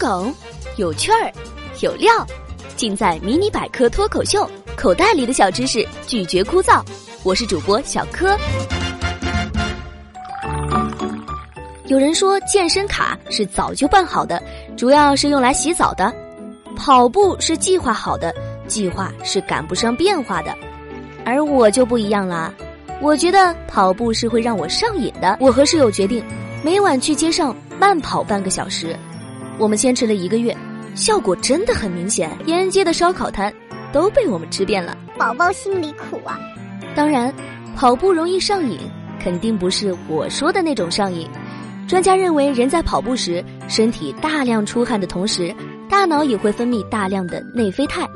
梗，有趣儿，有料，尽在《迷你百科脱口秀》，口袋里的小知识拒绝枯燥。我是主播小柯。有人说健身卡是早就办好的，主要是用来洗澡的；跑步是计划好的，计划是赶不上变化的。而我就不一样啦，我觉得跑步是会让我上瘾的。我和室友决定，每晚去街上慢跑半个小时。我们坚持了一个月，效果真的很明显。沿街的烧烤摊都被我们吃遍了。宝宝心里苦啊！当然，跑步容易上瘾，肯定不是我说的那种上瘾。专家认为，人在跑步时，身体大量出汗的同时，大脑也会分泌大量的内啡肽。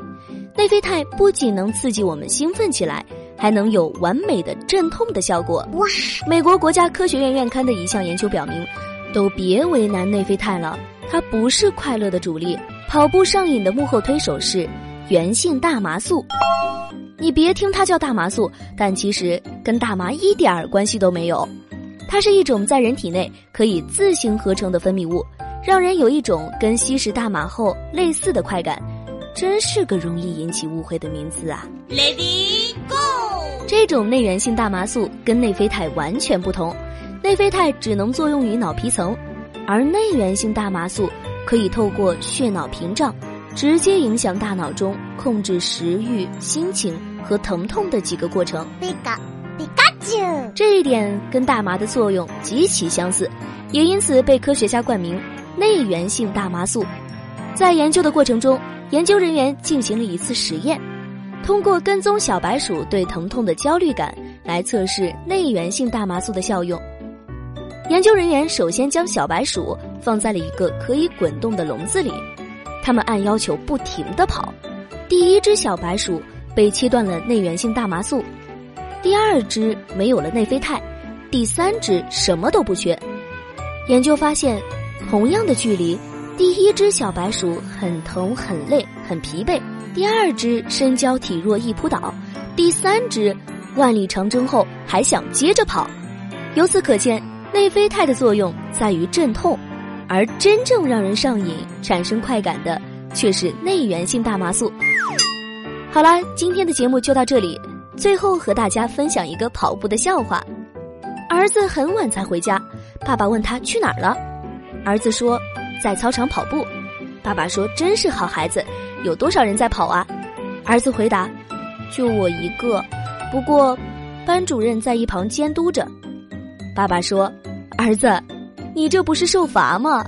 内啡肽不仅能刺激我们兴奋起来，还能有完美的镇痛的效果。哇！美国国家科学院院刊的一项研究表明，都别为难内啡肽了。它不是快乐的主力，跑步上瘾的幕后推手是源性大麻素。你别听它叫大麻素，但其实跟大麻一点儿关系都没有。它是一种在人体内可以自行合成的分泌物，让人有一种跟吸食大麻后类似的快感。真是个容易引起误会的名字啊！Lady Go，这种内源性大麻素跟内啡肽完全不同，内啡肽只能作用于脑皮层。而内源性大麻素可以透过血脑屏障，直接影响大脑中控制食欲、心情和疼痛的几个过程。这一点跟大麻的作用极其相似，也因此被科学家冠名内源性大麻素。在研究的过程中，研究人员进行了一次实验，通过跟踪小白鼠对疼痛的焦虑感来测试内源性大麻素的效用。研究人员首先将小白鼠放在了一个可以滚动的笼子里，他们按要求不停地跑。第一只小白鼠被切断了内源性大麻素，第二只没有了内啡肽，第三只什么都不缺。研究发现，同样的距离，第一只小白鼠很疼、很累、很疲惫；第二只身娇体弱易扑倒；第三只万里长征后还想接着跑。由此可见。内啡肽的作用在于镇痛，而真正让人上瘾、产生快感的却是内源性大麻素。好了，今天的节目就到这里。最后和大家分享一个跑步的笑话：儿子很晚才回家，爸爸问他去哪儿了，儿子说在操场跑步。爸爸说真是好孩子，有多少人在跑啊？儿子回答：就我一个，不过班主任在一旁监督着。爸爸说：“儿子，你这不是受罚吗？”